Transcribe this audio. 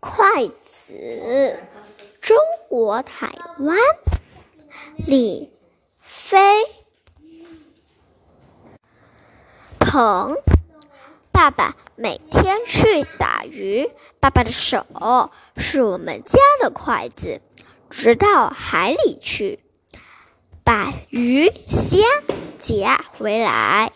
筷子，中国台湾，李飞鹏，爸爸每天去打鱼，爸爸的手是我们家的筷子，直到海里去，把鱼虾夹回来。